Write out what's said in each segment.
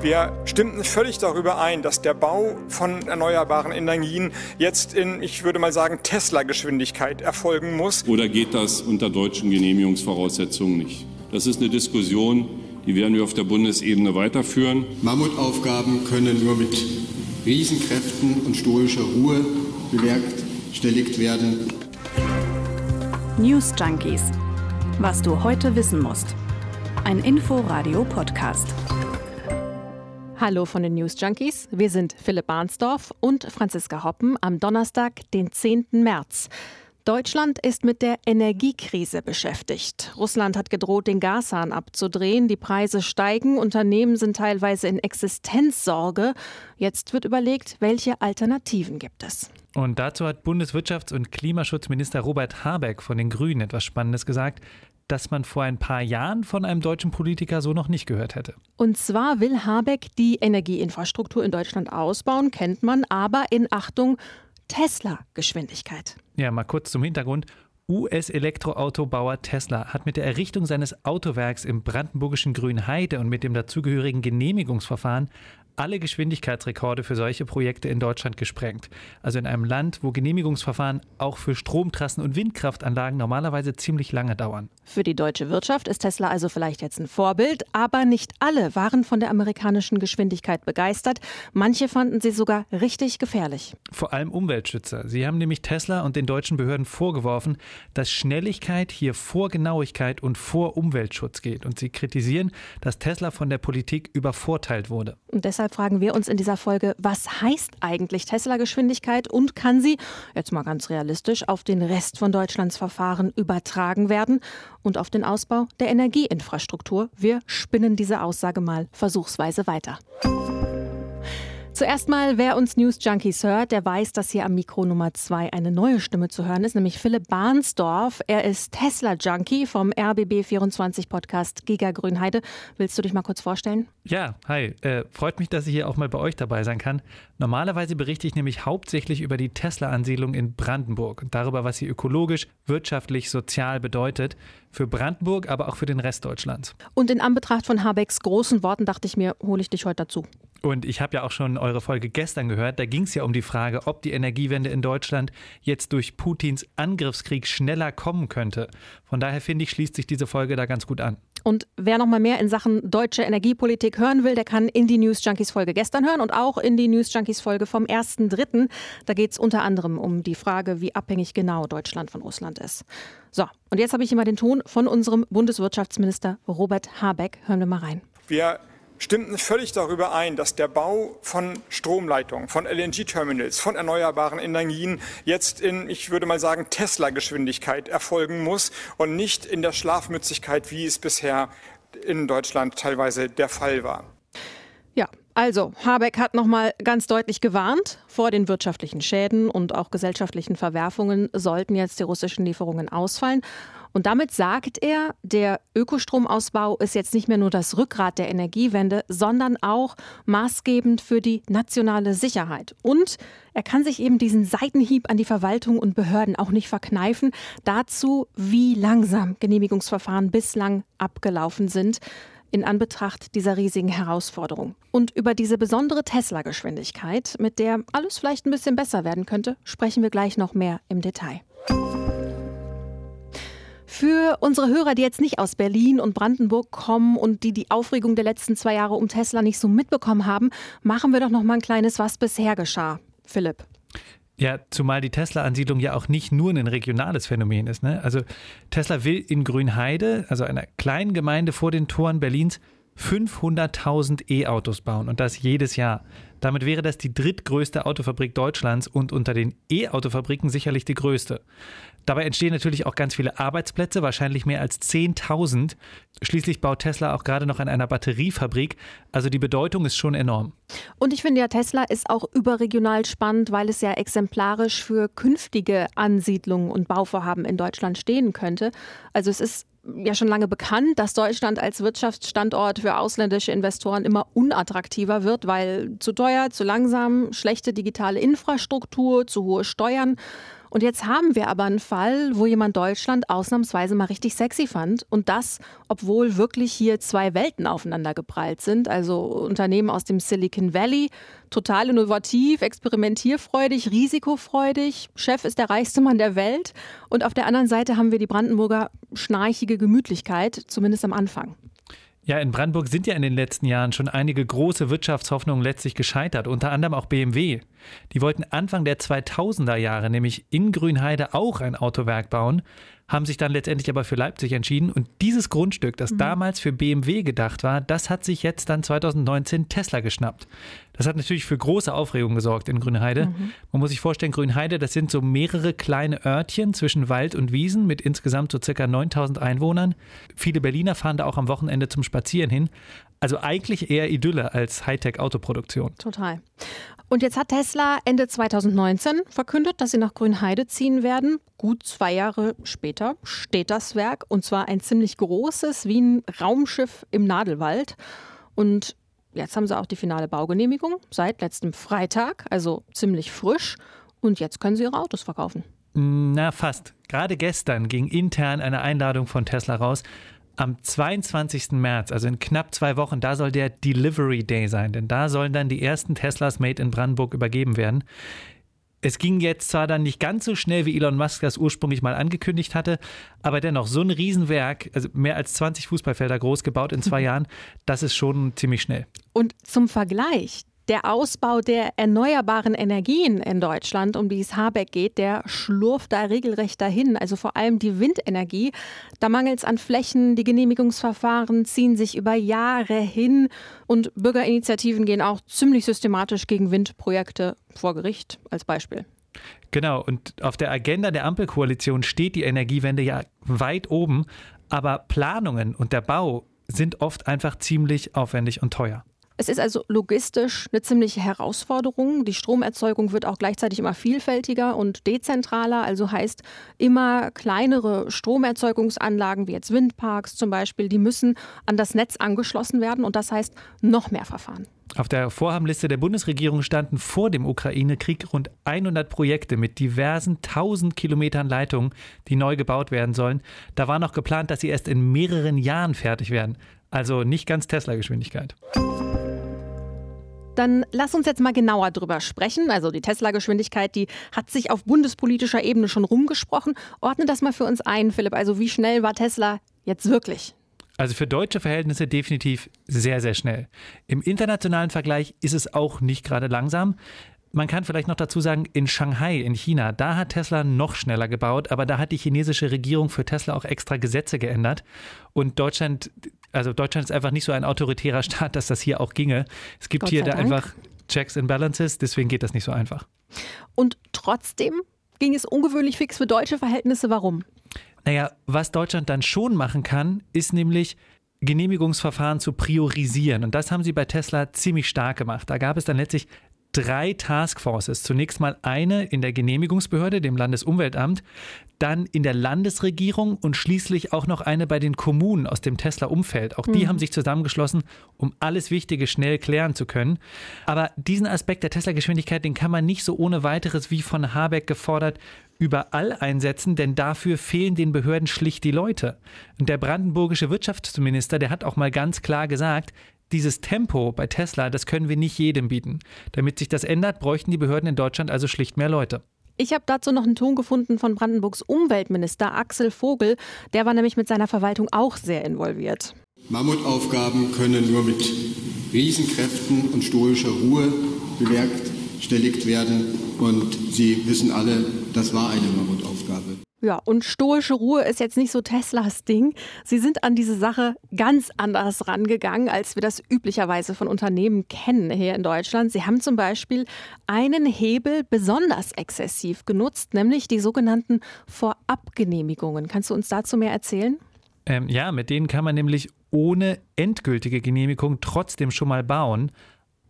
Wir stimmten völlig darüber ein, dass der Bau von erneuerbaren Energien jetzt in, ich würde mal sagen, Tesla-Geschwindigkeit erfolgen muss. Oder geht das unter deutschen Genehmigungsvoraussetzungen nicht? Das ist eine Diskussion, die werden wir auf der Bundesebene weiterführen. Mammutaufgaben können nur mit Riesenkräften und stoischer Ruhe bewerkstelligt werden. News Junkies. Was du heute wissen musst. Ein Info-Radio-Podcast. Hallo von den News Junkies. Wir sind Philipp Barnsdorf und Franziska Hoppen am Donnerstag, den 10. März. Deutschland ist mit der Energiekrise beschäftigt. Russland hat gedroht, den Gashahn abzudrehen. Die Preise steigen. Unternehmen sind teilweise in Existenzsorge. Jetzt wird überlegt, welche Alternativen gibt es. Und dazu hat Bundeswirtschafts- und Klimaschutzminister Robert Habeck von den Grünen etwas Spannendes gesagt das man vor ein paar Jahren von einem deutschen Politiker so noch nicht gehört hätte. Und zwar will Habeck die Energieinfrastruktur in Deutschland ausbauen, kennt man, aber in Achtung Tesla-Geschwindigkeit. Ja, mal kurz zum Hintergrund. US-Elektroautobauer Tesla hat mit der Errichtung seines Autowerks im brandenburgischen Grünheide und mit dem dazugehörigen Genehmigungsverfahren alle Geschwindigkeitsrekorde für solche Projekte in Deutschland gesprengt. Also in einem Land, wo Genehmigungsverfahren auch für Stromtrassen und Windkraftanlagen normalerweise ziemlich lange dauern. Für die deutsche Wirtschaft ist Tesla also vielleicht jetzt ein Vorbild, aber nicht alle waren von der amerikanischen Geschwindigkeit begeistert. Manche fanden sie sogar richtig gefährlich. Vor allem Umweltschützer. Sie haben nämlich Tesla und den deutschen Behörden vorgeworfen, dass Schnelligkeit hier vor Genauigkeit und vor Umweltschutz geht. Und sie kritisieren, dass Tesla von der Politik übervorteilt wurde. Und deshalb deshalb fragen wir uns in dieser Folge, was heißt eigentlich Tesla-Geschwindigkeit und kann sie, jetzt mal ganz realistisch, auf den Rest von Deutschlands Verfahren übertragen werden und auf den Ausbau der Energieinfrastruktur? Wir spinnen diese Aussage mal versuchsweise weiter. Zuerst mal, wer uns News Junkies hört, der weiß, dass hier am Mikro Nummer zwei eine neue Stimme zu hören ist, nämlich Philipp Barnsdorf. Er ist Tesla-Junkie vom RBB24 Podcast Giga Grünheide. Willst du dich mal kurz vorstellen? Ja, hi. Äh, freut mich, dass ich hier auch mal bei euch dabei sein kann. Normalerweise berichte ich nämlich hauptsächlich über die Tesla-Ansiedlung in Brandenburg und darüber, was sie ökologisch, wirtschaftlich, sozial bedeutet. Für Brandenburg, aber auch für den Rest Deutschlands. Und in Anbetracht von Habecks großen Worten dachte ich mir, hole ich dich heute dazu. Und ich habe ja auch schon eure Folge gestern gehört. Da ging es ja um die Frage, ob die Energiewende in Deutschland jetzt durch Putins Angriffskrieg schneller kommen könnte. Von daher finde ich, schließt sich diese Folge da ganz gut an. Und wer noch mal mehr in Sachen deutsche Energiepolitik hören will, der kann in die News Junkies Folge gestern hören und auch in die News Junkies Folge vom 1.3. Da geht es unter anderem um die Frage, wie abhängig genau Deutschland von Russland ist. So, und jetzt habe ich immer den Ton von unserem Bundeswirtschaftsminister Robert Habeck. Hören wir mal rein. Wir stimmten völlig darüber ein, dass der Bau von Stromleitungen, von LNG-Terminals, von erneuerbaren Energien jetzt in, ich würde mal sagen, Tesla-Geschwindigkeit erfolgen muss und nicht in der Schlafmützigkeit, wie es bisher in Deutschland teilweise der Fall war. Ja, also Habeck hat noch mal ganz deutlich gewarnt vor den wirtschaftlichen Schäden und auch gesellschaftlichen Verwerfungen sollten jetzt die russischen Lieferungen ausfallen. Und damit sagt er, der Ökostromausbau ist jetzt nicht mehr nur das Rückgrat der Energiewende, sondern auch maßgebend für die nationale Sicherheit. Und er kann sich eben diesen Seitenhieb an die Verwaltung und Behörden auch nicht verkneifen. Dazu, wie langsam Genehmigungsverfahren bislang abgelaufen sind in Anbetracht dieser riesigen Herausforderung. Und über diese besondere Tesla-Geschwindigkeit, mit der alles vielleicht ein bisschen besser werden könnte, sprechen wir gleich noch mehr im Detail. Für unsere Hörer, die jetzt nicht aus Berlin und Brandenburg kommen und die die Aufregung der letzten zwei Jahre um Tesla nicht so mitbekommen haben, machen wir doch noch mal ein kleines Was bisher geschah. Philipp. Ja, zumal die Tesla-Ansiedlung ja auch nicht nur ein regionales Phänomen ist. Ne? Also Tesla will in Grünheide, also einer kleinen Gemeinde vor den Toren Berlins, 500.000 E-Autos bauen und das jedes Jahr. Damit wäre das die drittgrößte Autofabrik Deutschlands und unter den E-Autofabriken sicherlich die größte. Dabei entstehen natürlich auch ganz viele Arbeitsplätze, wahrscheinlich mehr als 10.000. Schließlich baut Tesla auch gerade noch an einer Batteriefabrik. Also die Bedeutung ist schon enorm. Und ich finde ja, Tesla ist auch überregional spannend, weil es ja exemplarisch für künftige Ansiedlungen und Bauvorhaben in Deutschland stehen könnte. Also es ist ja schon lange bekannt, dass Deutschland als Wirtschaftsstandort für ausländische Investoren immer unattraktiver wird, weil zu teuer, zu langsam, schlechte digitale Infrastruktur, zu hohe Steuern. Und jetzt haben wir aber einen Fall, wo jemand Deutschland ausnahmsweise mal richtig sexy fand. Und das, obwohl wirklich hier zwei Welten aufeinander geprallt sind. Also Unternehmen aus dem Silicon Valley, total innovativ, experimentierfreudig, risikofreudig. Chef ist der reichste Mann der Welt. Und auf der anderen Seite haben wir die Brandenburger schnarchige Gemütlichkeit, zumindest am Anfang. Ja, in Brandenburg sind ja in den letzten Jahren schon einige große Wirtschaftshoffnungen letztlich gescheitert, unter anderem auch BMW. Die wollten Anfang der 2000er Jahre nämlich in Grünheide auch ein Autowerk bauen, haben sich dann letztendlich aber für Leipzig entschieden. Und dieses Grundstück, das mhm. damals für BMW gedacht war, das hat sich jetzt dann 2019 Tesla geschnappt. Das hat natürlich für große Aufregung gesorgt in Grünheide. Mhm. Man muss sich vorstellen, Grünheide, das sind so mehrere kleine Örtchen zwischen Wald und Wiesen mit insgesamt so circa 9000 Einwohnern. Viele Berliner fahren da auch am Wochenende zum Spazieren hin. Also eigentlich eher Idylle als Hightech-Autoproduktion. Total. Und jetzt hat Tesla Ende 2019 verkündet, dass sie nach Grünheide ziehen werden. Gut zwei Jahre später steht das Werk und zwar ein ziemlich großes, wie ein Raumschiff im Nadelwald. Und jetzt haben sie auch die finale Baugenehmigung seit letztem Freitag, also ziemlich frisch. Und jetzt können sie ihre Autos verkaufen. Na, fast. Gerade gestern ging intern eine Einladung von Tesla raus am 22. März, also in knapp zwei Wochen, da soll der Delivery Day sein, denn da sollen dann die ersten Teslas Made in Brandenburg übergeben werden. Es ging jetzt zwar dann nicht ganz so schnell, wie Elon Musk das ursprünglich mal angekündigt hatte, aber dennoch so ein Riesenwerk, also mehr als 20 Fußballfelder groß gebaut in zwei Jahren, das ist schon ziemlich schnell. Und zum Vergleich, der Ausbau der erneuerbaren Energien in Deutschland, um die es Habeck geht, der schlurft da regelrecht dahin. Also vor allem die Windenergie. Da mangelt es an Flächen, die Genehmigungsverfahren ziehen sich über Jahre hin und Bürgerinitiativen gehen auch ziemlich systematisch gegen Windprojekte vor Gericht als Beispiel. Genau, und auf der Agenda der Ampelkoalition steht die Energiewende ja weit oben, aber Planungen und der Bau sind oft einfach ziemlich aufwendig und teuer. Es ist also logistisch eine ziemliche Herausforderung. Die Stromerzeugung wird auch gleichzeitig immer vielfältiger und dezentraler, also heißt immer kleinere Stromerzeugungsanlagen wie jetzt Windparks zum Beispiel, die müssen an das Netz angeschlossen werden und das heißt noch mehr Verfahren. Auf der Vorhabenliste der Bundesregierung standen vor dem Ukraine-Krieg rund 100 Projekte mit diversen 1000 Kilometern Leitungen, die neu gebaut werden sollen. Da war noch geplant, dass sie erst in mehreren Jahren fertig werden. Also nicht ganz Tesla-Geschwindigkeit. Dann lass uns jetzt mal genauer drüber sprechen. Also die Tesla-Geschwindigkeit, die hat sich auf bundespolitischer Ebene schon rumgesprochen. Ordne das mal für uns ein, Philipp. Also wie schnell war Tesla jetzt wirklich? Also für deutsche Verhältnisse definitiv sehr, sehr schnell. Im internationalen Vergleich ist es auch nicht gerade langsam. Man kann vielleicht noch dazu sagen, in Shanghai in China, da hat Tesla noch schneller gebaut, aber da hat die chinesische Regierung für Tesla auch extra Gesetze geändert. Und Deutschland also Deutschland ist einfach nicht so ein autoritärer Staat, dass das hier auch ginge. Es gibt hier da Dank. einfach Checks and Balances, deswegen geht das nicht so einfach. Und trotzdem ging es ungewöhnlich fix für deutsche Verhältnisse. Warum? Naja, was Deutschland dann schon machen kann, ist nämlich Genehmigungsverfahren zu priorisieren. Und das haben sie bei Tesla ziemlich stark gemacht. Da gab es dann letztlich drei Taskforces. Zunächst mal eine in der Genehmigungsbehörde, dem Landesumweltamt, dann in der Landesregierung und schließlich auch noch eine bei den Kommunen aus dem Tesla-Umfeld. Auch die mhm. haben sich zusammengeschlossen, um alles Wichtige schnell klären zu können. Aber diesen Aspekt der Tesla-Geschwindigkeit, den kann man nicht so ohne weiteres wie von Habeck gefordert überall einsetzen, denn dafür fehlen den Behörden schlicht die Leute. Und der brandenburgische Wirtschaftsminister, der hat auch mal ganz klar gesagt, dieses Tempo bei Tesla, das können wir nicht jedem bieten. Damit sich das ändert, bräuchten die Behörden in Deutschland also schlicht mehr Leute. Ich habe dazu noch einen Ton gefunden von Brandenburgs Umweltminister Axel Vogel. Der war nämlich mit seiner Verwaltung auch sehr involviert. Mammutaufgaben können nur mit Riesenkräften und stoischer Ruhe bewerkstelligt werden. Und Sie wissen alle, das war eine Mammutaufgabe. Ja, und stoische Ruhe ist jetzt nicht so Teslas Ding. Sie sind an diese Sache ganz anders rangegangen, als wir das üblicherweise von Unternehmen kennen hier in Deutschland. Sie haben zum Beispiel einen Hebel besonders exzessiv genutzt, nämlich die sogenannten Vorabgenehmigungen. Kannst du uns dazu mehr erzählen? Ähm, ja, mit denen kann man nämlich ohne endgültige Genehmigung trotzdem schon mal bauen.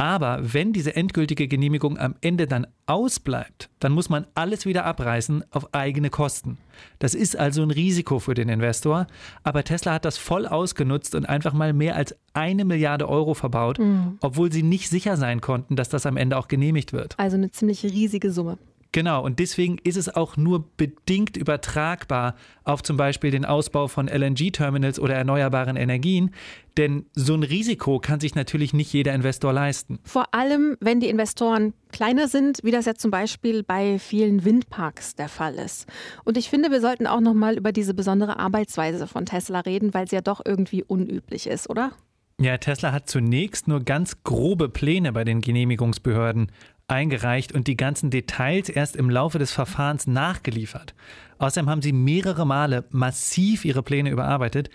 Aber wenn diese endgültige Genehmigung am Ende dann ausbleibt, dann muss man alles wieder abreißen auf eigene Kosten. Das ist also ein Risiko für den Investor. Aber Tesla hat das voll ausgenutzt und einfach mal mehr als eine Milliarde Euro verbaut, mhm. obwohl sie nicht sicher sein konnten, dass das am Ende auch genehmigt wird. Also eine ziemlich riesige Summe. Genau, und deswegen ist es auch nur bedingt übertragbar auf zum Beispiel den Ausbau von LNG-Terminals oder erneuerbaren Energien, denn so ein Risiko kann sich natürlich nicht jeder Investor leisten. Vor allem, wenn die Investoren kleiner sind, wie das ja zum Beispiel bei vielen Windparks der Fall ist. Und ich finde, wir sollten auch noch mal über diese besondere Arbeitsweise von Tesla reden, weil sie ja doch irgendwie unüblich ist, oder? Ja, Tesla hat zunächst nur ganz grobe Pläne bei den Genehmigungsbehörden eingereicht und die ganzen Details erst im Laufe des Verfahrens nachgeliefert. Außerdem haben sie mehrere Male massiv ihre Pläne überarbeitet.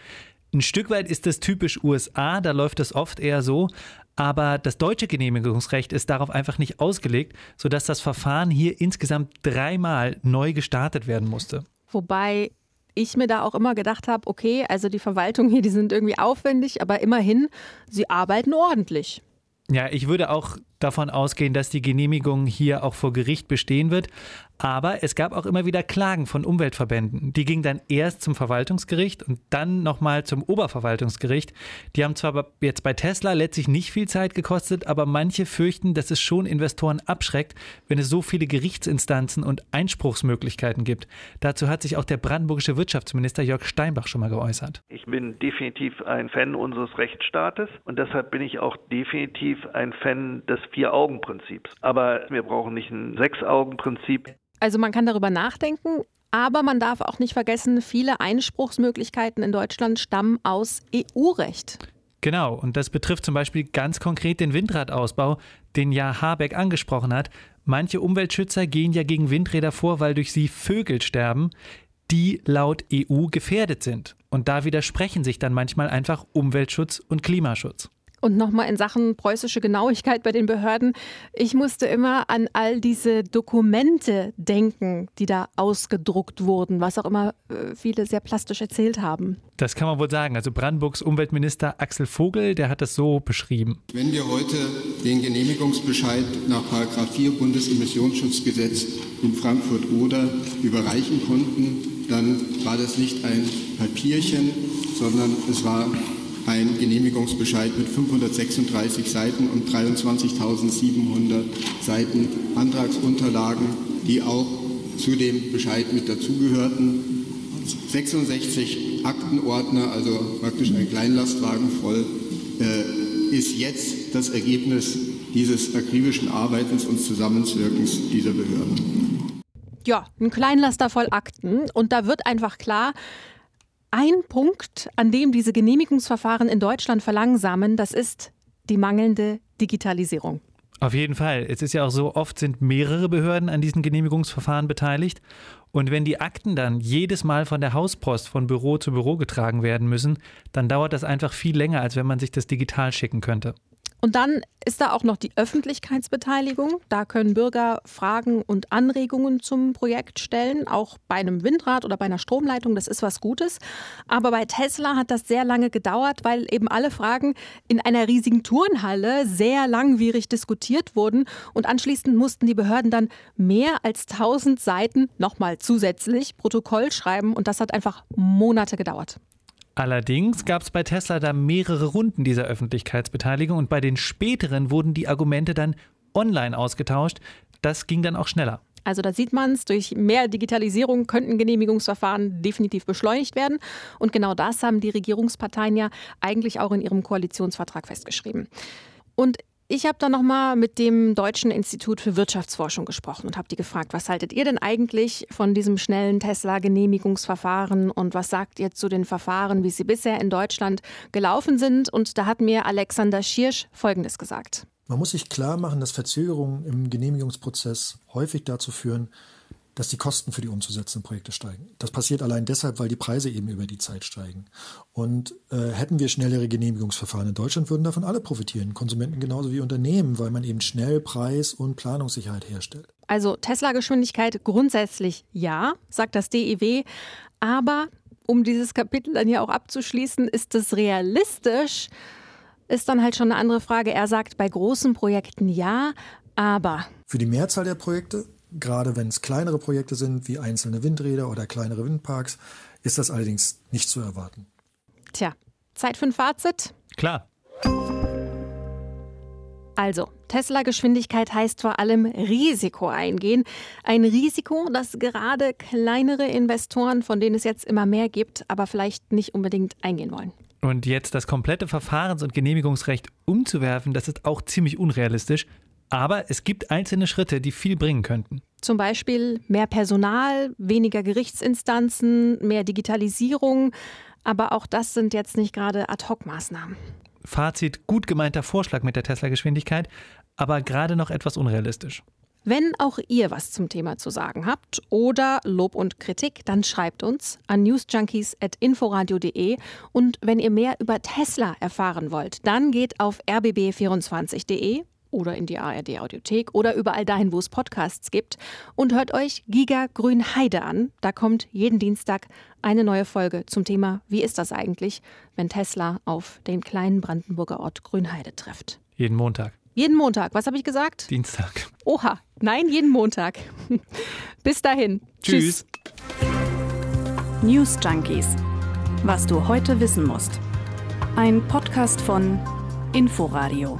Ein Stück weit ist das typisch USA, da läuft es oft eher so, aber das deutsche Genehmigungsrecht ist darauf einfach nicht ausgelegt, sodass das Verfahren hier insgesamt dreimal neu gestartet werden musste. Wobei ich mir da auch immer gedacht habe, okay, also die Verwaltung hier, die sind irgendwie aufwendig, aber immerhin, sie arbeiten ordentlich. Ja, ich würde auch davon ausgehen, dass die Genehmigung hier auch vor Gericht bestehen wird. Aber es gab auch immer wieder Klagen von Umweltverbänden. Die gingen dann erst zum Verwaltungsgericht und dann nochmal zum Oberverwaltungsgericht. Die haben zwar jetzt bei Tesla letztlich nicht viel Zeit gekostet, aber manche fürchten, dass es schon Investoren abschreckt, wenn es so viele Gerichtsinstanzen und Einspruchsmöglichkeiten gibt. Dazu hat sich auch der brandenburgische Wirtschaftsminister Jörg Steinbach schon mal geäußert. Ich bin definitiv ein Fan unseres Rechtsstaates und deshalb bin ich auch definitiv ein Fan des Vier-Augen-Prinzips. Aber wir brauchen nicht ein Sechs-Augen-Prinzip. Also man kann darüber nachdenken, aber man darf auch nicht vergessen, viele Einspruchsmöglichkeiten in Deutschland stammen aus EU-Recht. Genau, und das betrifft zum Beispiel ganz konkret den Windradausbau, den ja Habeck angesprochen hat. Manche Umweltschützer gehen ja gegen Windräder vor, weil durch sie Vögel sterben, die laut EU gefährdet sind. Und da widersprechen sich dann manchmal einfach Umweltschutz und Klimaschutz. Und nochmal in Sachen preußische Genauigkeit bei den Behörden. Ich musste immer an all diese Dokumente denken, die da ausgedruckt wurden, was auch immer äh, viele sehr plastisch erzählt haben. Das kann man wohl sagen. Also Brandenburgs Umweltminister Axel Vogel, der hat das so beschrieben. Wenn wir heute den Genehmigungsbescheid nach 4 Bundesemissionsschutzgesetz in Frankfurt oder überreichen konnten, dann war das nicht ein Papierchen, sondern es war ein Genehmigungsbescheid mit 536 Seiten und 23.700 Seiten Antragsunterlagen, die auch zu dem Bescheid mit dazugehörten. 66 Aktenordner, also praktisch ein Kleinlastwagen voll, äh, ist jetzt das Ergebnis dieses akribischen Arbeitens und Zusammenwirkens dieser Behörden. Ja, ein Kleinlaster voll Akten. Und da wird einfach klar, ein Punkt, an dem diese Genehmigungsverfahren in Deutschland verlangsamen, das ist die mangelnde Digitalisierung. Auf jeden Fall. Es ist ja auch so, oft sind mehrere Behörden an diesen Genehmigungsverfahren beteiligt. Und wenn die Akten dann jedes Mal von der Hauspost von Büro zu Büro getragen werden müssen, dann dauert das einfach viel länger, als wenn man sich das digital schicken könnte. Und dann ist da auch noch die Öffentlichkeitsbeteiligung. Da können Bürger Fragen und Anregungen zum Projekt stellen, auch bei einem Windrad oder bei einer Stromleitung. Das ist was Gutes. Aber bei Tesla hat das sehr lange gedauert, weil eben alle Fragen in einer riesigen Turnhalle sehr langwierig diskutiert wurden. Und anschließend mussten die Behörden dann mehr als 1000 Seiten nochmal zusätzlich Protokoll schreiben. Und das hat einfach Monate gedauert. Allerdings gab es bei Tesla da mehrere Runden dieser Öffentlichkeitsbeteiligung und bei den späteren wurden die Argumente dann online ausgetauscht. Das ging dann auch schneller. Also da sieht man es, durch mehr Digitalisierung könnten Genehmigungsverfahren definitiv beschleunigt werden. Und genau das haben die Regierungsparteien ja eigentlich auch in ihrem Koalitionsvertrag festgeschrieben. Und ich habe dann nochmal mit dem Deutschen Institut für Wirtschaftsforschung gesprochen und habe die gefragt, was haltet ihr denn eigentlich von diesem schnellen Tesla-Genehmigungsverfahren und was sagt ihr zu den Verfahren, wie sie bisher in Deutschland gelaufen sind? Und da hat mir Alexander Schirsch Folgendes gesagt. Man muss sich klar machen, dass Verzögerungen im Genehmigungsprozess häufig dazu führen, dass die Kosten für die umzusetzenden Projekte steigen. Das passiert allein deshalb, weil die Preise eben über die Zeit steigen. Und äh, hätten wir schnellere Genehmigungsverfahren in Deutschland, würden davon alle profitieren, Konsumenten genauso wie Unternehmen, weil man eben schnell Preis- und Planungssicherheit herstellt. Also Tesla-Geschwindigkeit grundsätzlich ja, sagt das DEW, aber um dieses Kapitel dann ja auch abzuschließen, ist es realistisch? Ist dann halt schon eine andere Frage. Er sagt bei großen Projekten ja, aber. Für die Mehrzahl der Projekte Gerade wenn es kleinere Projekte sind, wie einzelne Windräder oder kleinere Windparks, ist das allerdings nicht zu erwarten. Tja, Zeit für ein Fazit? Klar. Also, Tesla-Geschwindigkeit heißt vor allem Risiko eingehen. Ein Risiko, das gerade kleinere Investoren, von denen es jetzt immer mehr gibt, aber vielleicht nicht unbedingt eingehen wollen. Und jetzt das komplette Verfahrens- und Genehmigungsrecht umzuwerfen, das ist auch ziemlich unrealistisch. Aber es gibt einzelne Schritte, die viel bringen könnten. Zum Beispiel mehr Personal, weniger Gerichtsinstanzen, mehr Digitalisierung. Aber auch das sind jetzt nicht gerade Ad-Hoc-Maßnahmen. Fazit, gut gemeinter Vorschlag mit der Tesla-Geschwindigkeit, aber gerade noch etwas unrealistisch. Wenn auch ihr was zum Thema zu sagen habt oder Lob und Kritik, dann schreibt uns an newsjunkies.inforadio.de und wenn ihr mehr über Tesla erfahren wollt, dann geht auf rbb24.de oder in die ARD Audiothek oder überall dahin, wo es Podcasts gibt und hört euch Giga Grünheide an. Da kommt jeden Dienstag eine neue Folge zum Thema, wie ist das eigentlich, wenn Tesla auf den kleinen Brandenburger Ort Grünheide trifft. Jeden Montag. Jeden Montag. Was habe ich gesagt? Dienstag. Oha, nein, jeden Montag. Bis dahin. Tschüss. Tschüss. News Junkies. Was du heute wissen musst. Ein Podcast von Inforadio.